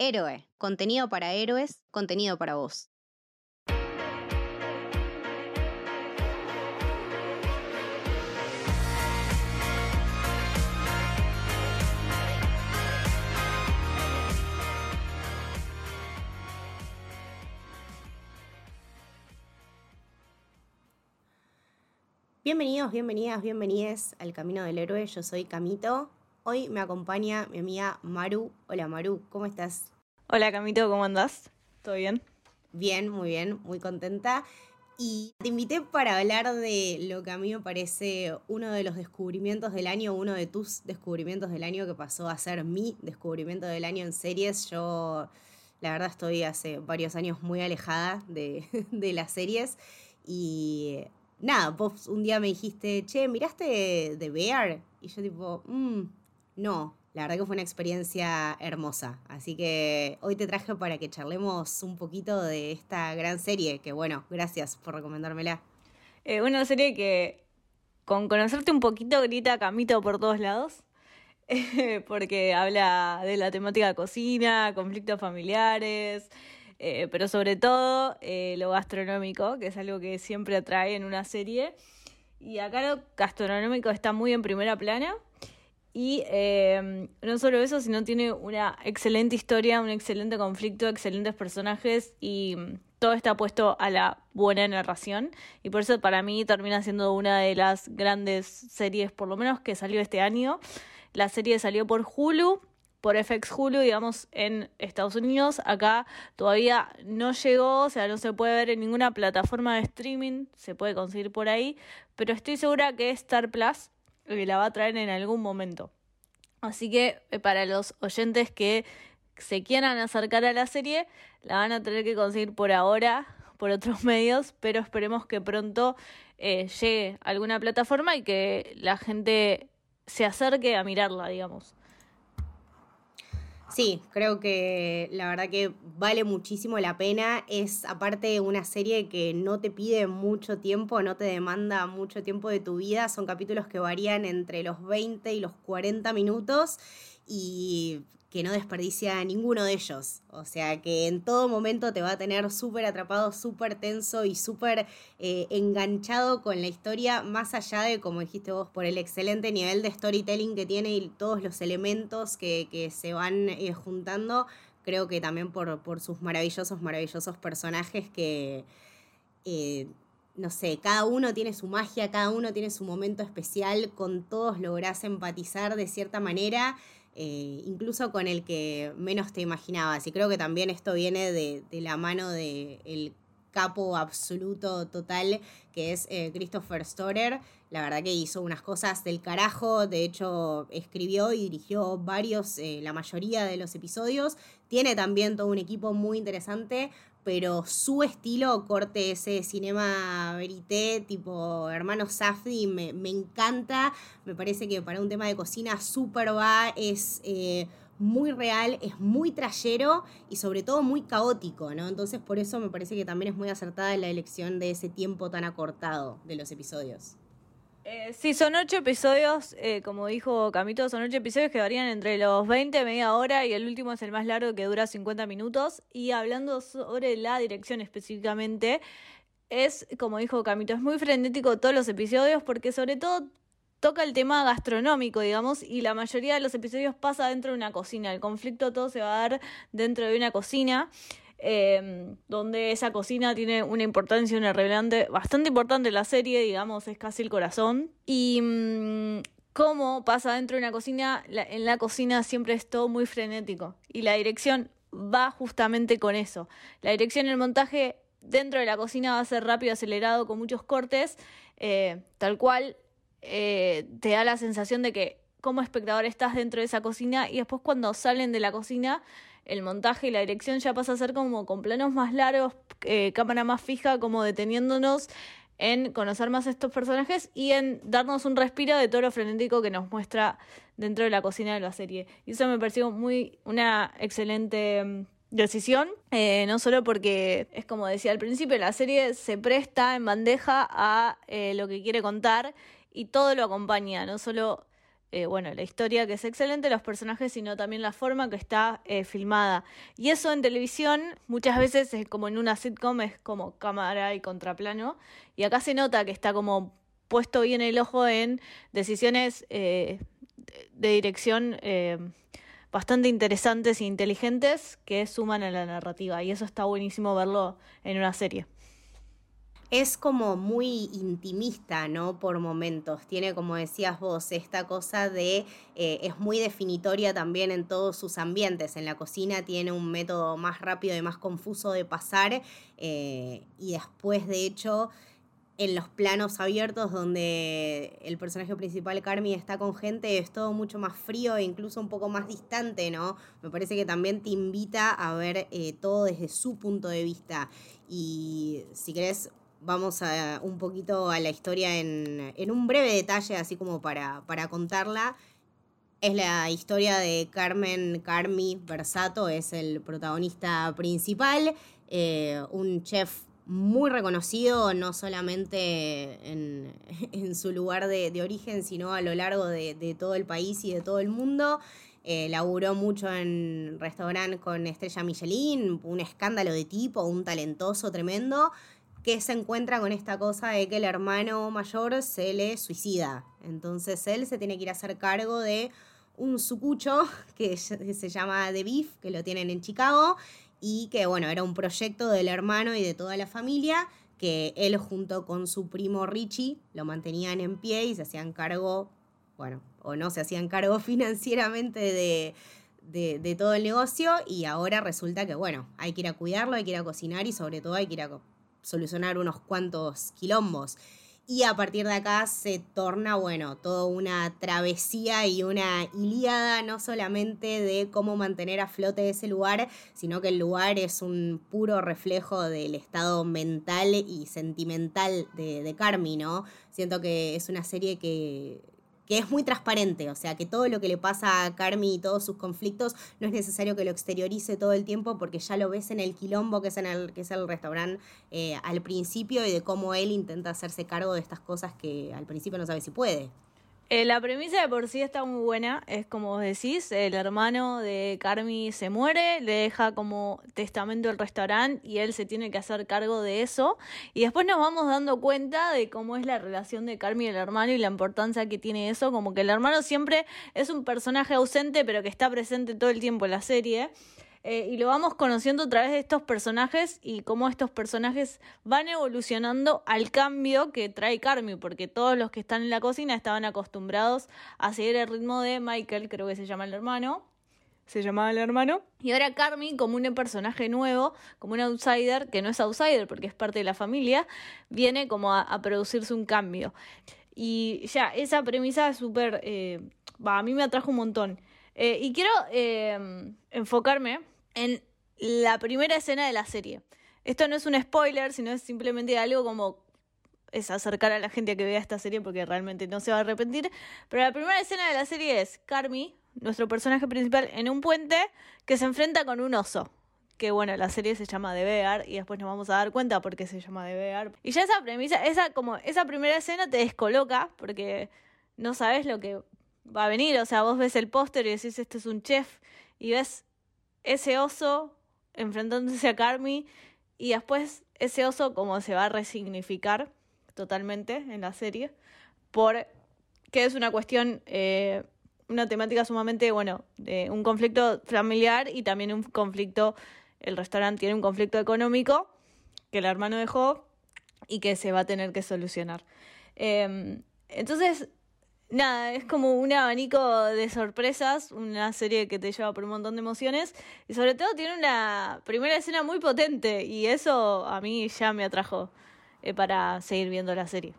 Héroe, contenido para héroes, contenido para vos. Bienvenidos, bienvenidas, bienvenides al Camino del Héroe. Yo soy Camito. Hoy me acompaña mi amiga Maru. Hola Maru, ¿cómo estás? Hola Camito, ¿cómo andás? ¿Todo bien? Bien, muy bien, muy contenta. Y te invité para hablar de lo que a mí me parece uno de los descubrimientos del año, uno de tus descubrimientos del año que pasó a ser mi descubrimiento del año en series. Yo, la verdad, estoy hace varios años muy alejada de, de las series y nada, vos un día me dijiste, che, ¿miraste The Bear? Y yo tipo, mmm, no, la verdad que fue una experiencia hermosa. Así que hoy te traje para que charlemos un poquito de esta gran serie, que bueno, gracias por recomendármela. Eh, una serie que con conocerte un poquito grita Camito por todos lados, porque habla de la temática de cocina, conflictos familiares, eh, pero sobre todo eh, lo gastronómico, que es algo que siempre atrae en una serie. Y acá lo gastronómico está muy en primera plana. Y em, no solo eso, sino tiene una excelente historia, un excelente conflicto, excelentes personajes y mm, todo está puesto a la buena narración. Y por eso para mí termina siendo una de las grandes series, por lo menos que salió este año. La serie salió por Hulu, por FX Hulu, digamos, en Estados Unidos. Acá todavía no llegó, o sea, no se puede ver en ninguna plataforma de streaming, se puede conseguir por ahí, pero estoy segura que Star Plus que la va a traer en algún momento. Así que eh, para los oyentes que se quieran acercar a la serie, la van a tener que conseguir por ahora, por otros medios, pero esperemos que pronto eh, llegue a alguna plataforma y que la gente se acerque a mirarla, digamos. Sí, creo que la verdad que vale muchísimo la pena. Es aparte una serie que no te pide mucho tiempo, no te demanda mucho tiempo de tu vida. Son capítulos que varían entre los 20 y los 40 minutos y que no desperdicia ninguno de ellos. O sea que en todo momento te va a tener súper atrapado, súper tenso y súper eh, enganchado con la historia, más allá de, como dijiste vos, por el excelente nivel de storytelling que tiene y todos los elementos que, se van eh, juntando. Creo que también por, por, sus maravillosos, maravillosos personajes que... Eh, no sé, cada uno tiene su magia, cada uno tiene su momento especial, con todos lográs empatizar de cierta manera eh, incluso con el que menos te imaginabas. Y creo que también esto viene de, la mano del el capo absoluto total que es eh, Christopher Storer. La verdad que hizo unas cosas del carajo, de hecho escribió y dirigió varios, eh, la mayoría de los episodios. Tiene también todo un equipo muy interesante pero su estilo, corte ese cinema verité, tipo hermano Safdie, me, encanta. Me parece que para un tema de cocina súper va, es eh, muy real, es muy trayero y sobre todo muy caótico, ¿no? Entonces por eso me parece que también es muy acertada la elección de ese tiempo tan acortado de los episodios. Eh, sí, son ocho episodios, eh, como dijo Camito, son ocho episodios que varían entre los 20, media hora y el último es el más largo que dura 50 minutos. Y hablando sobre la dirección específicamente, es, como dijo Camito, es muy frenético todos los episodios porque sobre todo toca el tema gastronómico, digamos, y la mayoría de los episodios pasa dentro de una cocina. El conflicto todo se va a dar dentro de una cocina. Em, donde esa cocina tiene una importancia, una relevante, bastante importante en la serie, digamos, es casi el corazón. Y mm, cómo pasa dentro de una cocina, en la cocina siempre es todo muy frenético. Y la dirección va justamente con eso. La dirección, el montaje dentro de la cocina va a ser rápido, acelerado, con muchos cortes, eh, tal cual eh, te da la sensación de que como espectador estás dentro de esa cocina y después cuando salen de la cocina el montaje y la dirección ya pasa a ser como con planos más largos, eh, cámara más fija, como deteniéndonos en conocer más a estos personajes y en darnos un respiro de todo lo frenético que nos muestra dentro de la cocina de la serie. Y eso me pareció muy una excelente mm, decisión, eh, no solo porque es como decía al principio, la serie se presta en bandeja a lo que quiere contar y todo lo acompaña, no solo eh, bueno, la historia que es excelente, los personajes, sino también la forma que está eh, filmada. Y eso en televisión muchas veces es como en una sitcom, es como cámara y contraplano. Y acá se nota que está como puesto bien el ojo en decisiones eh, de dirección bastante interesantes e inteligentes que suman a la narrativa. Y eso está buenísimo verlo en una serie es como muy intimista, ¿no? Por momentos. Tiene, como decías vos, esta cosa de, eh, es muy definitoria también en todos sus ambientes. En la cocina tiene un método más rápido y más confuso de pasar. Eh, y después, de hecho, en los planos abiertos donde el personaje principal, Carmi, está con gente, es todo mucho más frío e incluso un poco más distante, ¿no? Me parece que también te invita a ver eh, todo desde su punto de vista. Y si querés, vamos a un poquito a la historia en, un breve detalle, así como para, para contarla. Es la historia de Carmen Carmi Versato, es el protagonista principal, eh, un chef muy reconocido, no solamente en, su lugar de, origen, sino a lo largo de, todo el país y de todo el mundo. Eh, laburó mucho en restaurante con Estrella Michelin, un escándalo de tipo, un talentoso tremendo que se encuentra con esta cosa de que el hermano mayor se le suicida. Entonces él se tiene que ir a hacer cargo de un sucucho que se llama The Beef, que lo tienen en Chicago, y que bueno, era un proyecto del hermano y de toda la familia, que él junto con su primo Richie lo mantenían en pie y se hacían cargo, bueno, o no se hacían cargo financieramente de, de, todo el negocio y ahora resulta que bueno, hay que ir a cuidarlo, hay que ir a cocinar y sobre todo hay que ir a solucionar unos cuantos quilombos. Y a partir de acá se torna, bueno, toda una travesía y una ilíada, no solamente de cómo mantener a flote ese lugar, sino que el lugar es un puro reflejo del estado mental y sentimental de, de Carmi, ¿no? Siento que es una serie que que es muy transparente, o sea, que todo lo que le pasa a Carmi y todos sus conflictos no es necesario que lo exteriorice todo el tiempo porque ya lo ves en el quilombo que es, en el, que es el restaurante eh, al principio y de cómo él intenta hacerse cargo de estas cosas que al principio no sabe si puede. Eh, la premisa de por sí está muy buena, es como vos decís, el hermano de Carmi se muere, le deja como testamento el restaurante y él se tiene que hacer cargo de eso. Y después nos vamos dando cuenta de cómo es la relación de Carmi y el hermano y la importancia que tiene eso, como que el hermano siempre es un personaje ausente pero que está presente todo el tiempo en la serie. Eh, y lo vamos conociendo a través de estos personajes y cómo estos personajes van evolucionando al cambio que trae Carmi, porque todos los que están en la cocina estaban acostumbrados a seguir el ritmo de Michael, creo que se llama el hermano. Se llamaba el hermano. Y ahora Carmi, como un personaje nuevo, como un outsider, que no es outsider porque es parte de la familia, viene como a, producirse un cambio. Y ya, esa premisa es súper. Eh, a mí me atrajo un montón. Eh, y quiero eh, enfocarme en la primera escena de la serie. Esto no es un spoiler, sino es simplemente algo como es acercar a la gente a que vea esta serie porque realmente no se va a arrepentir. Pero la primera escena de la serie es Carmi, nuestro personaje principal, en un puente que se enfrenta con un oso. Que bueno, la serie se llama The Bear y después nos vamos a dar cuenta por qué se llama The Bear. Y ya esa premisa, esa, como, esa primera escena te descoloca porque no sabes lo que va a venir. O sea, vos ves el póster y decís, este es un chef, y ves ese oso enfrentándose a Carmi, y después ese oso como se va a resignificar totalmente en la serie, por que es una cuestión, eh, una temática sumamente, bueno, de un conflicto familiar y también un conflicto, el restaurante tiene un conflicto económico que el hermano dejó y que se va a tener que solucionar. Em, entonces, nada, es como un abanico de sorpresas, una serie que te lleva por un montón de emociones y sobre todo tiene una primera escena muy potente y eso a mí ya me atrajo eh, para seguir viendo la serie.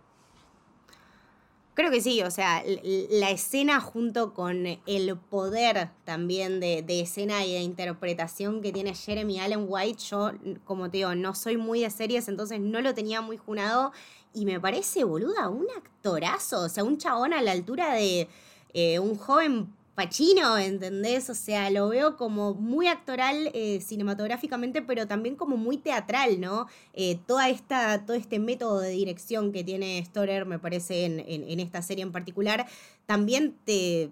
Creo que sí, o sea, la escena junto con el poder también de, de, escena y de interpretación que tiene Jeremy Allen White, yo, como te digo, no soy muy de series, entonces no lo tenía muy junado y me parece, boluda, un actorazo, o sea, un chabón a la altura de eh, un joven Pachino, ¿entendés? O sea, lo veo como muy actoral eh, cinematográficamente, pero también como muy teatral, ¿no? Eh, toda esta, todo este método de dirección que tiene Storer, me parece, en, en, esta serie en particular, también te,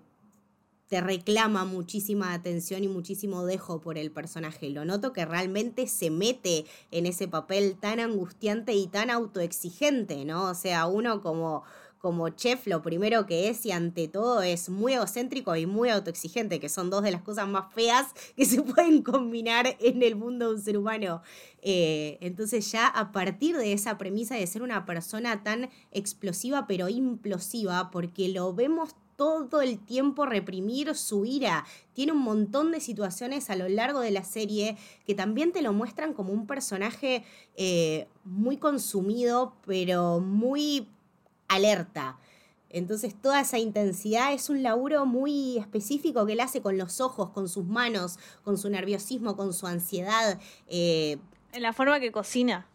te reclama muchísima atención y muchísimo dejo por el personaje. Lo noto que realmente se mete en ese papel tan angustiante y tan autoexigente, ¿no? O sea, uno como como chef lo primero que es y ante todo es muy egocéntrico y muy autoexigente, que son dos de las cosas más feas que se pueden combinar en el mundo de un ser humano. Eh, entonces ya a partir de esa premisa de ser una persona tan explosiva pero implosiva, porque lo vemos todo el tiempo reprimir su ira. Tiene un montón de situaciones a lo largo de la serie que también te lo muestran como un personaje eh, muy consumido, pero muy alerta. Entonces toda esa intensidad es un laburo muy específico que él hace con los ojos, con sus manos, con su nerviosismo, con su ansiedad. Eh, en la forma que cocina.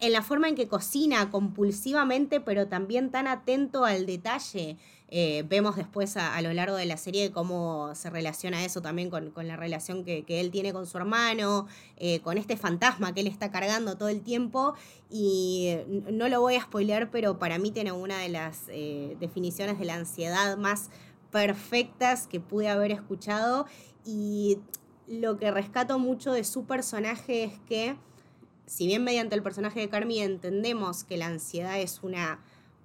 En la forma en que cocina compulsivamente, pero también tan atento al detalle. Eh, vemos después a, lo largo de la serie cómo se relaciona eso también con, la relación que, él tiene con su hermano, eh, con este fantasma que él está cargando todo el tiempo. Y no lo voy a spoilear, pero para mí tiene una de las eh, definiciones de la ansiedad más perfectas que pude haber escuchado. Y lo que rescato mucho de su personaje es que, si bien mediante el personaje de Carmi entendemos que la ansiedad es una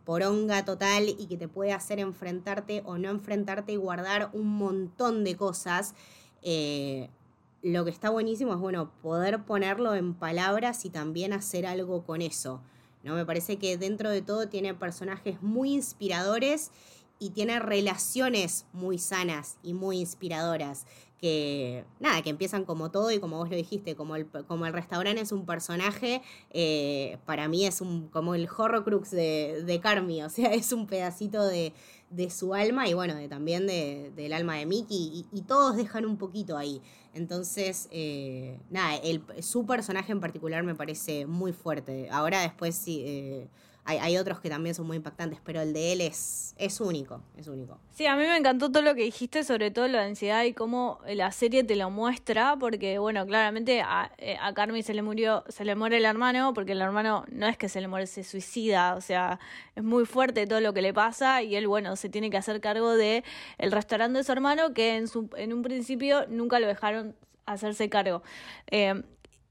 poronga total y que te puede hacer enfrentarte o no enfrentarte y guardar un montón de cosas. Eh, lo que está buenísimo es, bueno, poder ponerlo en palabras y también hacer algo con eso. ¿no? Me parece que dentro de todo tiene personajes muy inspiradores y tiene relaciones muy sanas y muy inspiradoras que nada, que empiezan como todo y como vos lo dijiste, como el, como el restaurante es un personaje, eh, para mí es un, como el horrocrux de, de Carmi, o sea, es un pedacito de, su alma y bueno, de, también del alma de Mickey y, todos dejan un poquito ahí. Entonces, eh, nada, su personaje en particular me parece muy fuerte. Ahora después sí... Eh, hay, otros que también son muy impactantes, pero el de él es, es único, es único. Sí, a mí me encantó todo lo que dijiste, sobre todo la ansiedad y cómo la serie te lo muestra, porque bueno, claramente a, eh, a Carmi se le murió, se le muere el hermano, porque el hermano no es que se le muere, se suicida, o sea, es muy fuerte todo lo que le pasa y él, bueno, se tiene que hacer cargo de el restaurante de su hermano, que en, su, en un principio nunca lo dejaron hacerse cargo. Eh,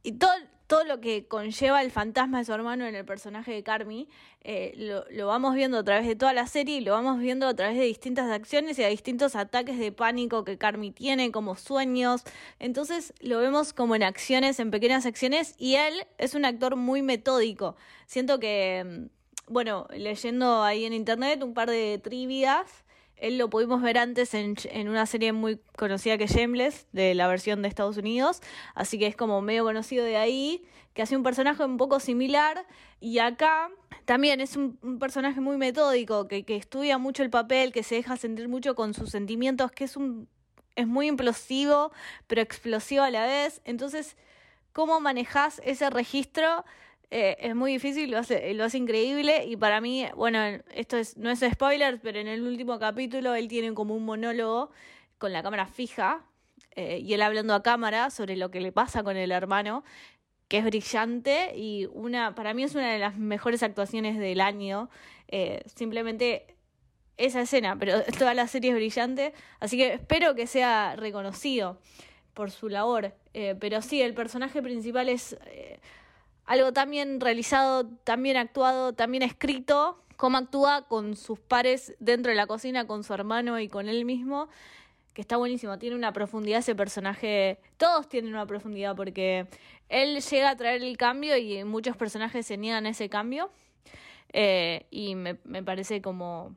y todo, todo lo que conlleva el fantasma de su hermano en el personaje de Carmi, eh, lo, vamos viendo a través de toda la serie y lo vamos viendo a través de distintas acciones y a distintos ataques de pánico que Carmi tiene, como sueños. Entonces lo vemos como en acciones, en pequeñas acciones, y él es un actor muy metódico. Siento que, mm, bueno, leyendo ahí en internet un par de trivias, él lo pudimos ver antes en, una serie muy conocida que Shameless, de la versión de Estados Unidos, así que es como medio conocido de ahí, que hace un personaje un poco similar, y acá también es un, personaje muy metódico, que, que, estudia mucho el papel, que se deja sentir mucho con sus sentimientos, que es un es muy implosivo, pero explosivo a la vez. Entonces, ¿cómo manejas ese registro? Eh, es muy difícil, lo hace, lo hace increíble y para mí, bueno, esto es, no es spoiler, pero en el último capítulo él tiene como un monólogo con la cámara fija eh, y él hablando a cámara sobre lo que le pasa con el hermano, que es brillante y una, para mí es una de las mejores actuaciones del año. Eh, simplemente esa escena, pero toda la serie es brillante, así que espero que sea reconocido por su labor. pero sí, el personaje principal es algo también realizado, también actuado, también escrito, cómo actúa con sus pares dentro de la cocina, con su hermano y con él mismo, que está buenísimo, tiene una profundidad ese personaje, todos tienen una profundidad porque él llega a traer el cambio y muchos personajes se niegan a ese cambio. Eh, y me, me parece como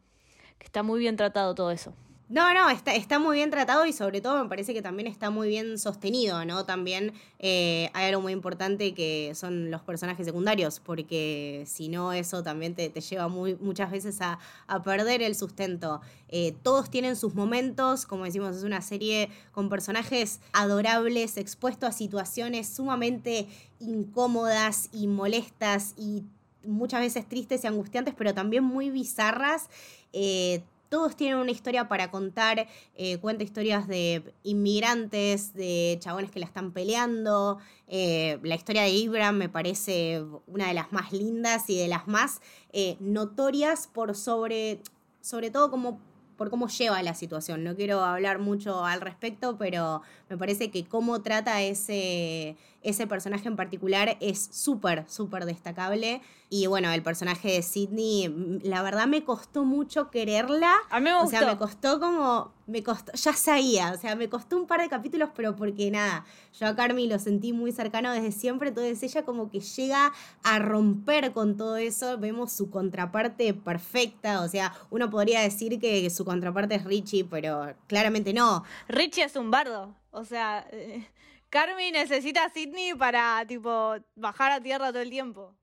que está muy bien tratado todo eso. No, no, está, está muy bien tratado y sobre todo me parece que también está muy bien sostenido, ¿no? También eh, hay algo muy importante que son los personajes secundarios, porque si no eso también te, lleva muy, muchas veces a, perder el sustento. Eh, todos tienen sus momentos, como decimos, es una serie con personajes adorables, expuestos a situaciones sumamente incómodas y molestas y muchas veces tristes y angustiantes, pero también muy bizarras. Eh, todos tienen una historia para contar, eh, cuenta historias de inmigrantes, de chabones que la están peleando. Eh, la historia de Ibram me parece una de las más lindas y de las más eh, notorias por sobre, sobre todo como por cómo lleva la situación. No quiero hablar mucho al respecto, pero me parece que cómo trata ese, ese personaje en particular es súper, súper destacable. Y bueno, el personaje de Sidney, mm, la verdad me costó mucho quererla. A mí me O sea, me costó como, me costó, ya sabía, o sea, me costó un par de capítulos, pero porque nada, yo a Carmi lo sentí muy cercano desde siempre, entonces ella como que llega a romper con todo eso, vemos su contraparte perfecta, o sea, uno podría decir que su contraparte es Richie, pero claramente no. Richie es un bardo, o sea... Eh, Carmi necesita a Sidney para, tipo, bajar a tierra todo el tiempo.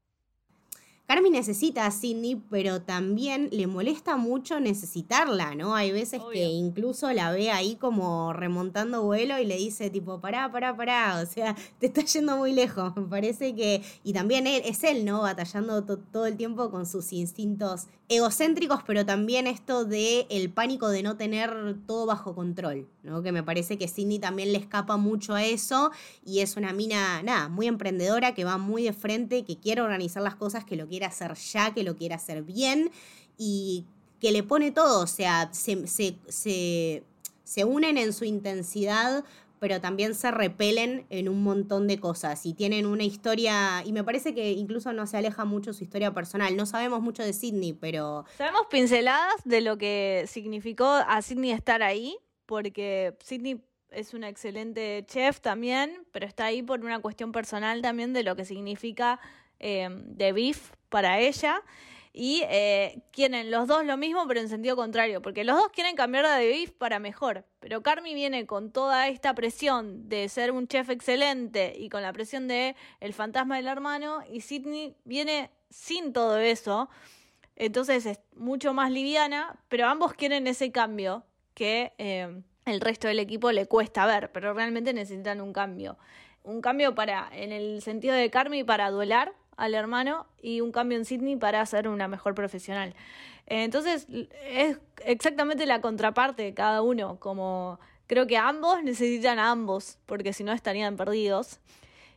Carmi necesita a Sidney, pero también le molesta mucho necesitarla, ¿no? Hay veces que incluso la ve ahí como remontando vuelo y le dice tipo, pará, pará, pará, o sea, te está yendo muy lejos. Me parece que, y también él, es él, ¿no? Batallando todo el tiempo con sus instintos egocéntricos, pero también esto de el pánico de no tener todo bajo control, ¿no? Que me parece que Sidney también le escapa mucho a eso y es una mina, nada, muy emprendedora, que va muy de frente, que quiere organizar las cosas, que lo quiere hacer ya, que lo quiere hacer bien y que le pone todo, o sea, se, se, se unen en su intensidad pero también se repelen en un montón de cosas y tienen una historia, y me parece que incluso no se aleja mucho su historia personal. No sabemos mucho de Sidney, pero... Sabemos pinceladas de lo que significó a Sidney estar ahí, porque Sidney es una excelente chef también, pero está ahí por una cuestión personal también de lo que significa eh, The Beef para ella y eh, quieren los dos lo mismo, pero en sentido contrario, porque los dos quieren cambiar de beef para mejor. Pero Carmi viene con toda esta presión de ser un chef excelente y con la presión de el fantasma del hermano, y Sidney viene sin todo eso. Entonces es mucho más liviana, pero ambos quieren ese cambio que eh, el resto del equipo le cuesta ver, pero realmente necesitan un cambio. Un cambio para, en el sentido de Carmi, para duelar al hermano y un cambio en Sydney para ser una mejor profesional. Entonces es exactamente la contraparte de cada uno, como creo que ambos necesitan a ambos, porque si no estarían perdidos.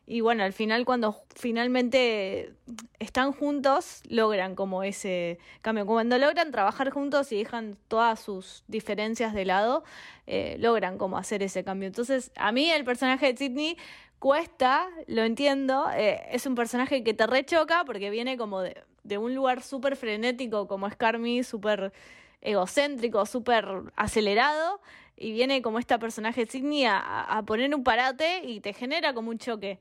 Y bueno, al final cuando finalmente están juntos, logran como ese cambio. Cuando logran trabajar juntos y dejan todas sus diferencias de lado, eh, logran como hacer ese cambio. Entonces, a mí el personaje de Sidney cuesta, lo entiendo, eh, es un personaje que te rechoca porque viene como de, un lugar súper frenético como es Carmi, súper egocéntrico, súper acelerado, y viene como esta personaje Sidney a, poner un parate y te genera como un choque.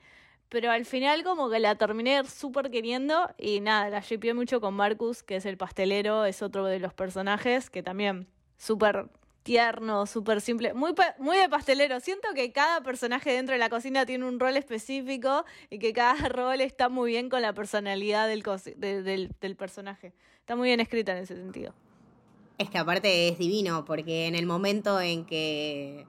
Pero al final como que la terminé súper queriendo y nada, la shipié mucho con Marcus, que es el pastelero, es otro de los personajes que también súper tierno, súper simple, muy, muy de pastelero. Siento que cada personaje dentro de la cocina tiene un rol específico y que cada rol está muy bien con la personalidad del, del, del personaje. Está muy bien escrita en ese sentido. Es que aparte es divino, porque en el momento en que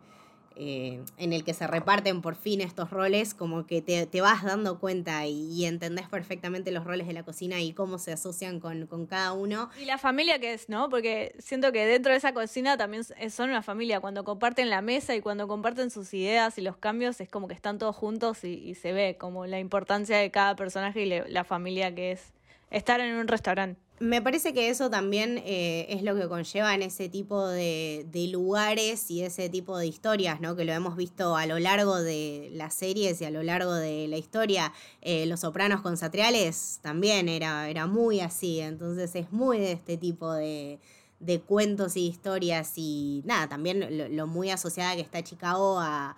eh, en el que se reparten por fin estos roles, como que te, vas dando cuenta y, entendés perfectamente los roles de la cocina y cómo se asocian con, cada uno. Y la familia que es, ¿no? Porque siento que dentro de esa cocina también son una familia. Cuando comparten la mesa y cuando comparten sus ideas y los cambios, es como que están todos juntos y, se ve como la importancia de cada personaje y la familia que es estar en un restaurante. Me parece que eso también eh, es lo que conlleva en ese tipo de, lugares y ese tipo de historias, ¿no? Que lo hemos visto a lo largo de las series y a lo largo de la historia. Eh, Los Sopranos con Satriales también era, era muy así, entonces es muy de este tipo de, cuentos y historias y nada, también lo, muy asociada que está Chicago a,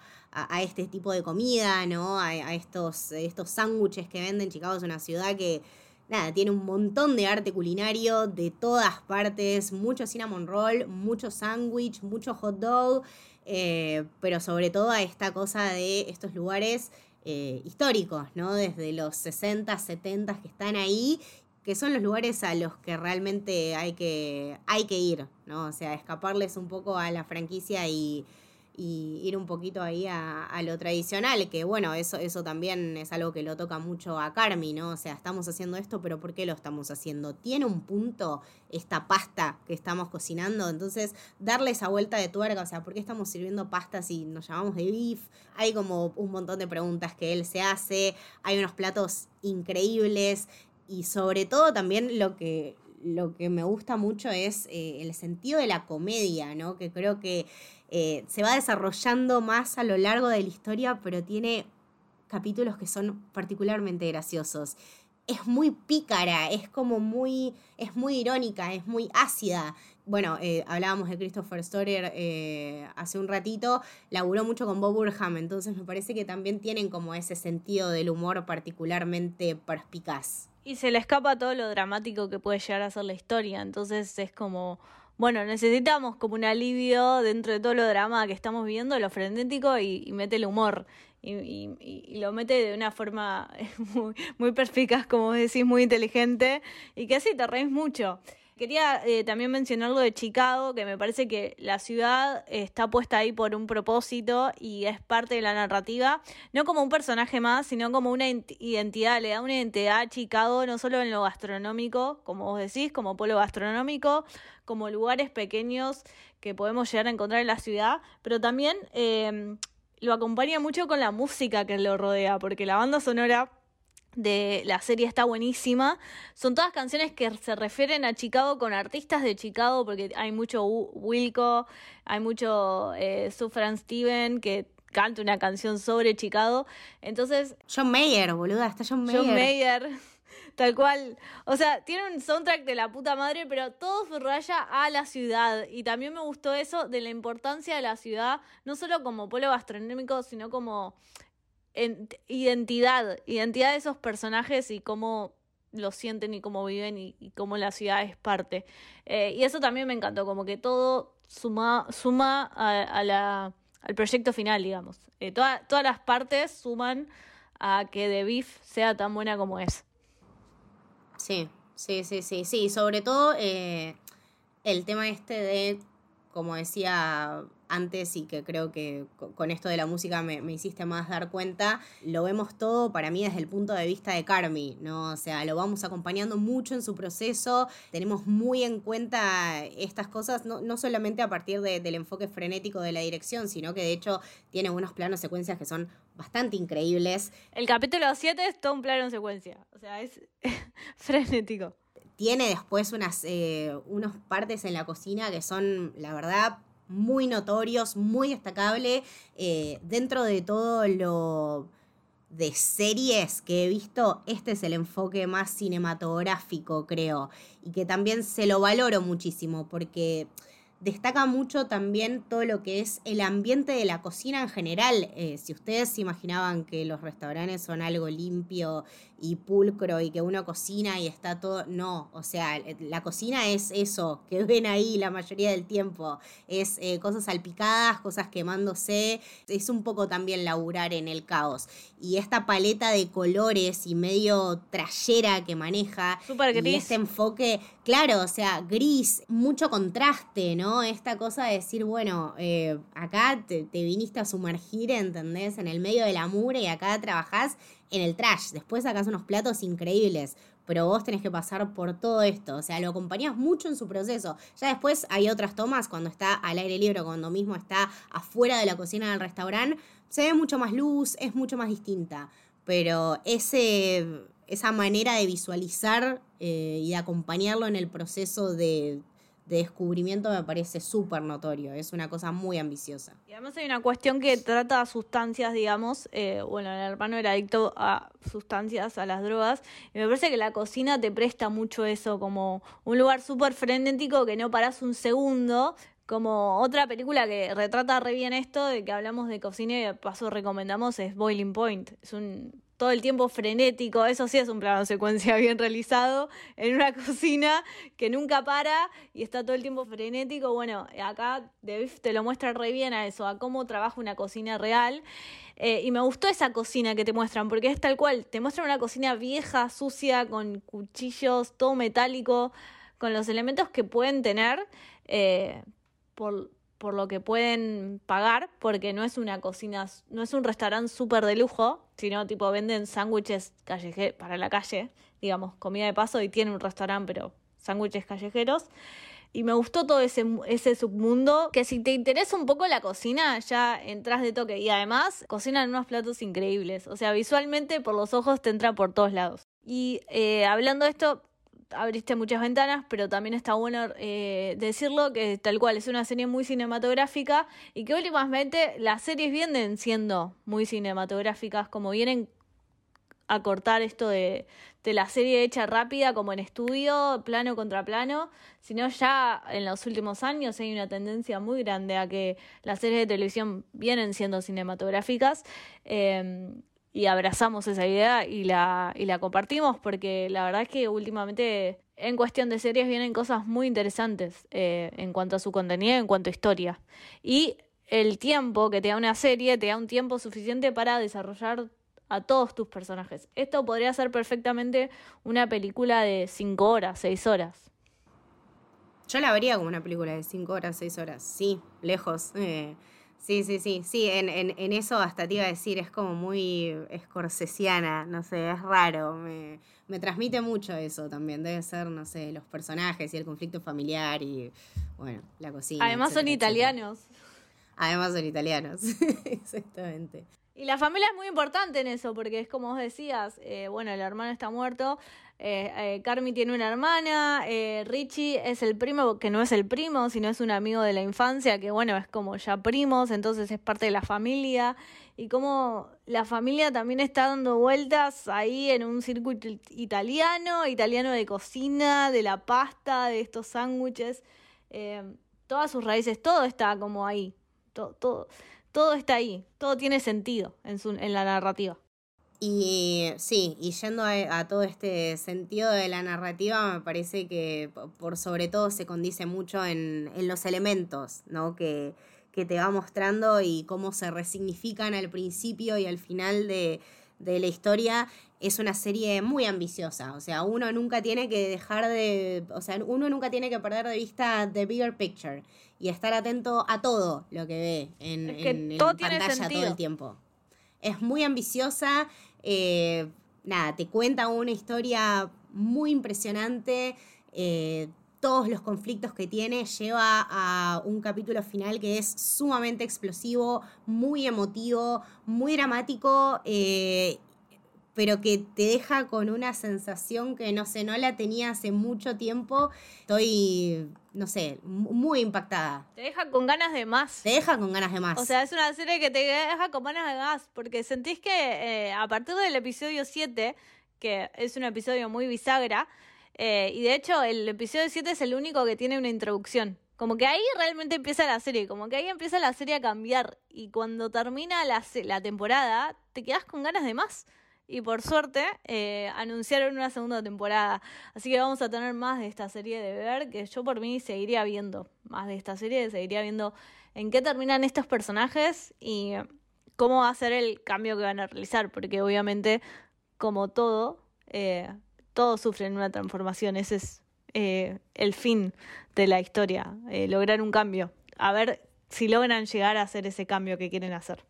este tipo de comida, ¿no? A, a estos, estos sándwiches que venden. Chicago es una ciudad que nada, tiene un montón de arte culinario de todas partes, mucho cinnamon roll, mucho sándwich, mucho hot dog, eh, pero sobre todo a esta cosa de estos lugares eh, históricos, ¿no? Desde los 60, 70 que están ahí, que son los lugares a los que realmente hay que, hay que ir, ¿no? O sea, escaparles un poco a la franquicia y y ir un poquito ahí a, lo tradicional, que bueno, eso, eso también es algo que lo toca mucho a Carmi, ¿no? O sea, estamos haciendo esto, pero ¿por qué lo estamos haciendo? ¿Tiene un punto esta pasta que estamos cocinando? Entonces, darle esa vuelta de tuerca, o sea, ¿por qué estamos sirviendo pasta si nos llamamos de beef? Hay como un montón de preguntas que él se hace, hay unos platos increíbles y sobre todo también lo que lo que me gusta mucho es eh, el sentido de la comedia, ¿no? Que creo que eh, se va desarrollando más a lo largo de la historia, pero tiene capítulos que son particularmente graciosos. Es muy pícara, es como muy, es muy irónica, es muy ácida. Bueno, eh, hablábamos de Christopher Storer eh, hace un ratito, laburó mucho con Bob Burham, entonces me parece que también tienen como ese sentido del humor particularmente perspicaz. Y se le escapa todo lo dramático que puede llegar a ser la historia, entonces es como bueno, necesitamos como un alivio dentro de todo lo drama que estamos viendo, lo frenético y, mete el humor. Y, lo mete de una forma muy, muy perspicaz, como decís, muy inteligente y que así te reís mucho. Quería eh, también mencionar lo de Chicago, que me parece que la ciudad está puesta ahí por un propósito y es parte de la narrativa, no como un personaje más, sino como una identidad, le da una identidad a Chicago, no solo en lo gastronómico, como vos decís, como polo gastronómico, como lugares pequeños que podemos llegar a encontrar en la ciudad, pero también eh, lo acompaña mucho con la música que lo rodea, porque la banda sonora de la serie está buenísima. Son todas canciones que se refieren a Chicago con artistas de Chicago, porque hay mucho Wilco, hay mucho eh, Sufran Steven que canta una canción sobre Chicago. Entonces. John Mayer, boluda, está John Mayer. John Mayer. Tal cual. O sea, tiene un soundtrack de la puta madre, pero todo raya a la ciudad. Y también me gustó eso de la importancia de la ciudad, no solo como polo gastronómico, sino como identidad, identidad de esos personajes y cómo lo sienten y cómo viven y, cómo la ciudad es parte. Eh, y eso también me encantó, como que todo suma, suma a, la, al proyecto final, digamos. Eh, todas las partes suman a que The Beef sea tan buena como es. Sí, sí, sí, sí, sí. Sobre todo eh, el tema este de, como decía antes y que creo que con esto de la música me, hiciste más dar cuenta, lo vemos todo para mí desde el punto de vista de Carmi, ¿no? O sea, lo vamos acompañando mucho en su proceso, tenemos muy en cuenta estas cosas, no, solamente a partir del enfoque frenético de la dirección, sino que de hecho tiene unos planos secuencias que son bastante increíbles. El capítulo 7 es todo un plano secuencia, o sea, es frenético tiene después unas eh, unos partes en la cocina que son, la verdad, muy notorios, muy destacable. Eh, dentro de todo lo de series que he visto, este es el enfoque más cinematográfico, creo. Y que también se lo valoro muchísimo porque destaca mucho también todo lo que es el ambiente de la cocina en general. Eh, si ustedes imaginaban que los restaurantes son algo limpio y pulcro y que uno cocina y está todo. No, o sea, eh, la cocina es eso que ven ahí la mayoría del tiempo. Es eh, cosas salpicadas, cosas quemándose. Es un poco también laburar en el caos. Y esta paleta de colores y medio trayera que maneja. Súper gris. Y este enfoque, claro, o sea, gris, mucho contraste, ¿no? Esta cosa de decir, bueno, eh, acá te, te viniste a sumergir, ¿entendés? En el medio de la mure y acá trabajás en el trash. Después sacas unos platos increíbles, pero vos tenés que pasar por todo esto. O sea, lo acompañás mucho en su proceso. Ya después hay otras tomas cuando está al aire libre, cuando mismo está afuera de la cocina del restaurante. Se ve mucho más luz, es mucho más distinta. Pero ese, esa manera de visualizar eh, y de acompañarlo en el proceso de de descubrimiento me parece súper notorio, es una cosa muy ambiciosa. Y además hay una cuestión que trata sustancias, digamos, eh, bueno, el hermano era adicto a sustancias, a las drogas, y me parece que la cocina te presta mucho eso, como un lugar súper frenético que no paras un segundo, como otra película que retrata re bien esto, de que hablamos de cocina y de paso recomendamos, es Boiling Point. Es un todo el tiempo frenético, eso sí es un plano secuencia bien realizado, en una cocina que nunca para y está todo el tiempo frenético. Bueno, acá te lo muestra re bien a eso, a cómo trabaja una cocina real. Eh, y me gustó esa cocina que te muestran, porque es tal cual, te muestran una cocina vieja, sucia, con cuchillos, todo metálico, con los elementos que pueden tener, eh, por, por lo que pueden pagar, porque no es una cocina, no es un restaurante súper de lujo, sino tipo venden sándwiches callejeros para la calle, digamos, comida de paso y tiene un restaurante, pero sándwiches callejeros. Y me gustó todo ese, submundo, que si te interesa un poco la cocina, ya entras de toque. Y además, cocinan unos platos increíbles. O sea, visualmente por los ojos te entra por todos lados. Y eh, hablando de esto, abriste muchas ventanas, pero también está bueno eh, decirlo que tal cual es una serie muy cinematográfica y que últimamente las series vienen siendo muy cinematográficas, como vienen a cortar esto de, de la serie hecha rápida como en estudio, plano contra plano, sino ya en los últimos años hay una tendencia muy grande a que las series de televisión vienen siendo cinematográficas. Eh, y abrazamos esa idea y la, y la compartimos porque la verdad es que últimamente en cuestión de series vienen cosas muy interesantes eh, en cuanto a su contenido, en cuanto a historia. Y el tiempo que te da una serie te da un tiempo suficiente para desarrollar a todos tus personajes. Esto podría ser perfectamente una película de 5 horas, 6 horas. Yo la vería como una película de 5 horas, 6 horas, sí, lejos. Eh, Sí, sí, sí, sí, en, en, en, eso hasta te iba a decir, es como muy escorsesiana, no sé, es raro, me, me, transmite mucho eso también, debe ser, no sé, los personajes y el conflicto familiar y, bueno, la cocina. Además son italianos. Además son italianos, exactamente. Y la familia es muy importante en eso, porque es como vos decías, eh, bueno, el hermano está muerto, eh, eh, Carmi tiene una hermana, eh, Richie es el primo, que no es el primo, sino es un amigo de la infancia, que bueno, es como ya primos, entonces es parte de la familia. Y como la familia también está dando vueltas ahí en un circuito italiano, italiano de cocina, de la pasta, de estos sándwiches, todas sus raíces, todo está como ahí, todo, todo, todo está ahí, todo tiene sentido en, su, en la narrativa. Y sí, y yendo a, todo este sentido de la narrativa, me parece que por sobre todo se condice mucho en, en los elementos, ¿no? Que, que, te va mostrando y cómo se resignifican al principio y al final de, de la historia. Es una serie muy ambiciosa, o sea, uno nunca tiene que dejar de, o sea, uno nunca tiene que perder de vista the bigger picture y estar atento a todo lo que ve en, en, pantalla todo el tiempo. Es muy ambiciosa eh, nada, te cuenta una historia muy impresionante. Eh, todos los conflictos que tiene lleva a un capítulo final que es sumamente explosivo, muy emotivo, muy dramático eh, pero que te deja con una sensación que no sé, no la tenía hace mucho tiempo. Estoy, no sé, muy impactada. Te deja con ganas de más. Te deja con ganas de más. O sea, es una serie que te deja con ganas de más, porque sentís que eh, a partir del episodio 7, que es un episodio muy bisagra, eh, y de hecho el episodio 7 es el único que tiene una introducción. Como que ahí realmente empieza la serie, como que ahí empieza la serie a cambiar. Y cuando termina la, la temporada, te quedas con ganas de más y por suerte eh, anunciaron una segunda temporada. Así que vamos a tener más de esta serie de ver, que yo por mí seguiría viendo más de esta serie, seguiría viendo en qué terminan estos personajes y cómo va a ser el cambio que van a realizar, porque obviamente, como todo, eh, todos sufren una transformación, ese es eh, el fin de la historia, lograr un cambio, a ver si logran llegar a hacer ese cambio que quieren hacer.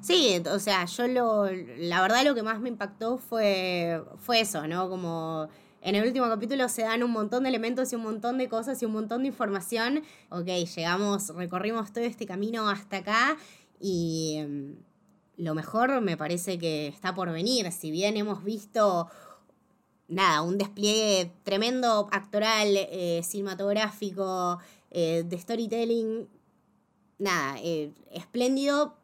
Sí, o sea, yo lo, la verdad lo que más me impactó fue, fue eso, ¿no? Como en el último capítulo se dan un montón de elementos y un montón de cosas y un montón de información. Ok, llegamos, recorrimos todo este camino hasta acá y em, lo mejor me parece que está por venir. Si bien hemos visto, nada, un despliegue tremendo actoral, eh, cinematográfico, eh, de storytelling, nada, eh, espléndido,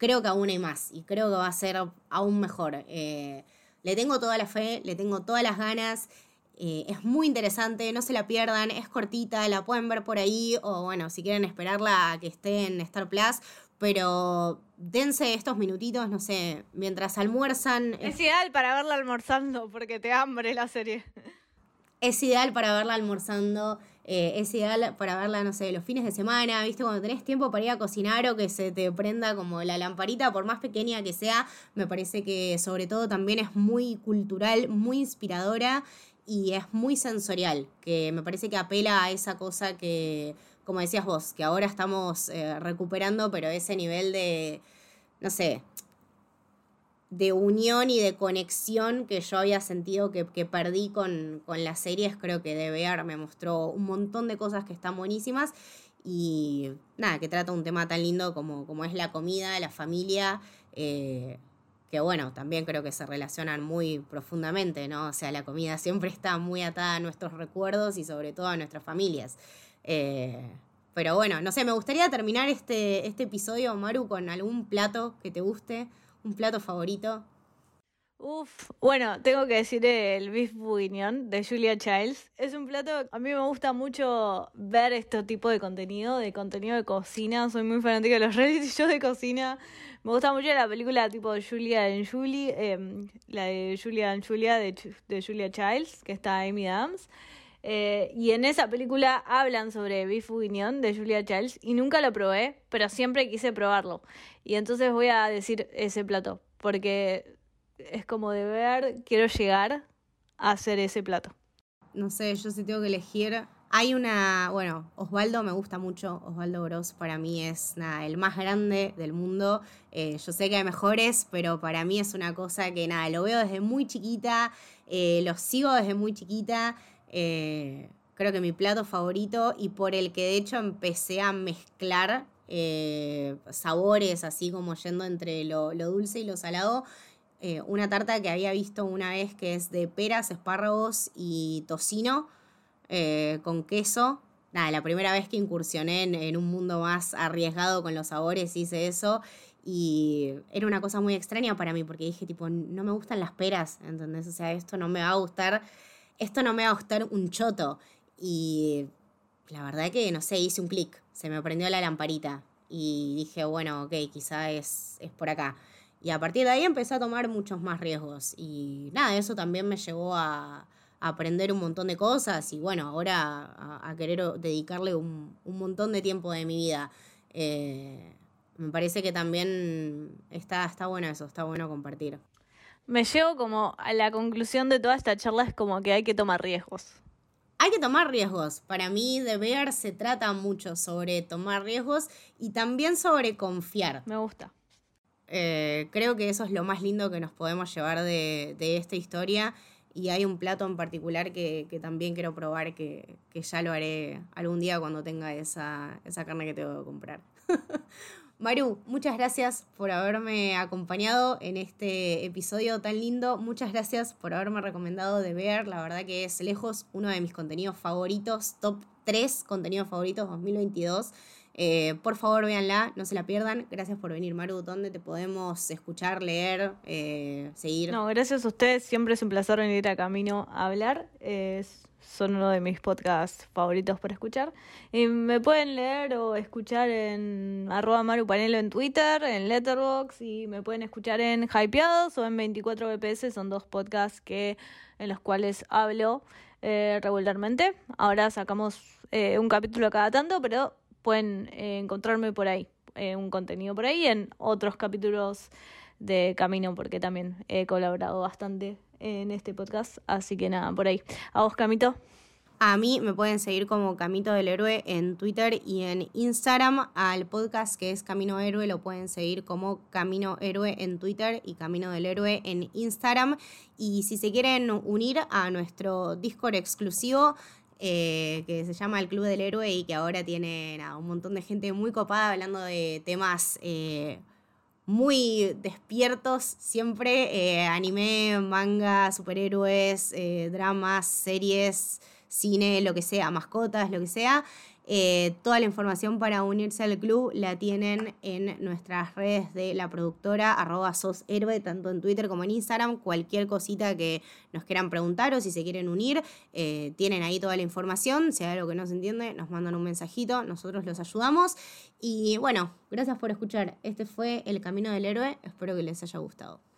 creo que aún hay más y creo que va a ser aún mejor. Eh, le tengo toda la fe, le tengo todas las ganas. Eh, es muy interesante, no se la pierdan, es cortita, la pueden ver por ahí o bueno, si quieren esperarla a que esté en Star Plus, pero dense estos minutitos, no sé, mientras almuerzan. Es ideal para verla almorzando porque te hambre la serie. Es ideal para verla almorzando. Eh, es ideal para verla, no sé, los fines de semana, ¿viste? Cuando tenés tiempo para ir a cocinar o que se te prenda como la lamparita, por más pequeña que sea, me parece que sobre todo también es muy cultural, muy inspiradora y es muy sensorial, que me parece que apela a esa cosa que como decías vos, que ahora estamos eh, recuperando, pero ese nivel de, no sé, de unión y de conexión que yo había sentido que, perdí con, con, las series, creo que de ver me mostró un montón de cosas que están buenísimas y nada, que trata un tema tan lindo como, como es la comida, la familia, eh, que bueno, también creo que se relacionan muy profundamente, ¿no? O sea, la comida siempre está muy atada a nuestros recuerdos y sobre todo a nuestras familias. Eh, pero bueno, no sé, me gustaría terminar este, este episodio, Maru, con algún plato que te guste, un plato favorito. Uf, bueno, tengo que decir el beef bourguignon de Julia Childs. Es un plato, a mí me gusta mucho ver este tipo de contenido, de contenido de cocina. Soy muy fanática de los reality shows de cocina. Me gusta mucho la película tipo Julia and Julie, em, la de Julia and Julia de, Julia Childs, que está Amy Adams. Eh, y en esa película hablan sobre Beef Bourguignon de Julia Childs y nunca lo probé, pero siempre quise probarlo. Y entonces voy a decir ese plato, porque es como de ver, quiero llegar a hacer ese plato. No sé, yo si tengo que elegir. Hay una, bueno, Osvaldo me gusta mucho, Osvaldo Gross para mí es nada, el más grande del mundo. Eh, yo sé que hay mejores, pero para mí es una cosa que nada, lo veo desde muy chiquita, eh, lo sigo desde muy chiquita. Eh, creo que mi plato favorito y por el que de hecho empecé a mezclar sabores, así como yendo entre lo, dulce y lo salado, eh, una tarta que había visto una vez que es de peras, espárragos y tocino eh, con queso. Nada, la primera vez que incursioné en, un mundo más arriesgado con los sabores hice eso y era una cosa muy extraña para mí porque dije tipo, no me gustan las peras, ¿entendés? O sea, esto no me va a gustar, esto no me va a gustar un choto. Y la verdad que, no sé, hice un clic, se me prendió la lamparita y dije, bueno, ok, quizá es, es por acá. Y a partir de ahí empecé a tomar muchos más riesgos. Y nada, eso también me llevó a, aprender un montón de cosas y bueno, ahora a, querer dedicarle un, montón de tiempo de mi vida. Eh, me parece que también está, está bueno eso, está bueno compartir. Me llevo como a la conclusión de toda esta charla es como que hay que tomar riesgos. Hay que tomar riesgos. Para mí, de ver se trata mucho sobre tomar riesgos y también sobre confiar. Me gusta. Eh, creo que eso es lo más lindo que nos podemos llevar de, esta historia. Y hay un plato en particular que, también quiero probar, que, ya lo haré algún día cuando tenga esa, esa carne que tengo que comprar. Maru, muchas gracias por haberme acompañado en este episodio tan lindo. Muchas gracias por haberme recomendado de ver. La verdad que es lejos uno de mis contenidos favoritos, top 3 contenidos favoritos 2022. Eh, por favor, véanla, no se la pierdan. Gracias por venir, Maru. ¿Dónde te podemos escuchar, leer, eh, seguir? No, gracias a ustedes. Siempre es un placer venir a Camino a hablar. Son uno de mis podcasts favoritos para escuchar. Y me pueden leer o escuchar en arroba Maru Panelo en Twitter, en Letterboxd y me pueden escuchar en Hypeados o en 24 BPS. Son dos podcasts que, en los cuales hablo eh, regularmente. Ahora sacamos un capítulo cada tanto, pero pueden eh, encontrarme por ahí, eh, un contenido por ahí, en otros capítulos de Camino, porque también he colaborado bastante en este podcast. Así que nada, por ahí. ¿A vos, Camito? A mí me pueden seguir como Camito del Héroe en Twitter y en Instagram. Al podcast que es Camino Héroe lo pueden seguir como Camino Héroe en Twitter y Camino del Héroe en Instagram. Y si se quieren unir a nuestro Discord exclusivo, eh, que se llama El Club del Héroe y que ahora tiene un montón de gente muy copada hablando de temas eh, muy despiertos siempre, eh, anime, manga, superhéroes, dramas, series, cine, lo que sea, mascotas, lo que sea. Eh, toda la información para unirse al club la tienen en nuestras redes de la productora, arroba sos héroe, tanto en Twitter como en Instagram. Cualquier cosita que nos quieran preguntar o si se quieren unir, eh, tienen ahí toda la información. Si hay algo que no se entiende, nos mandan un mensajito, nosotros los ayudamos. Y bueno, gracias por escuchar. Este fue El Camino del Héroe. Espero que les haya gustado.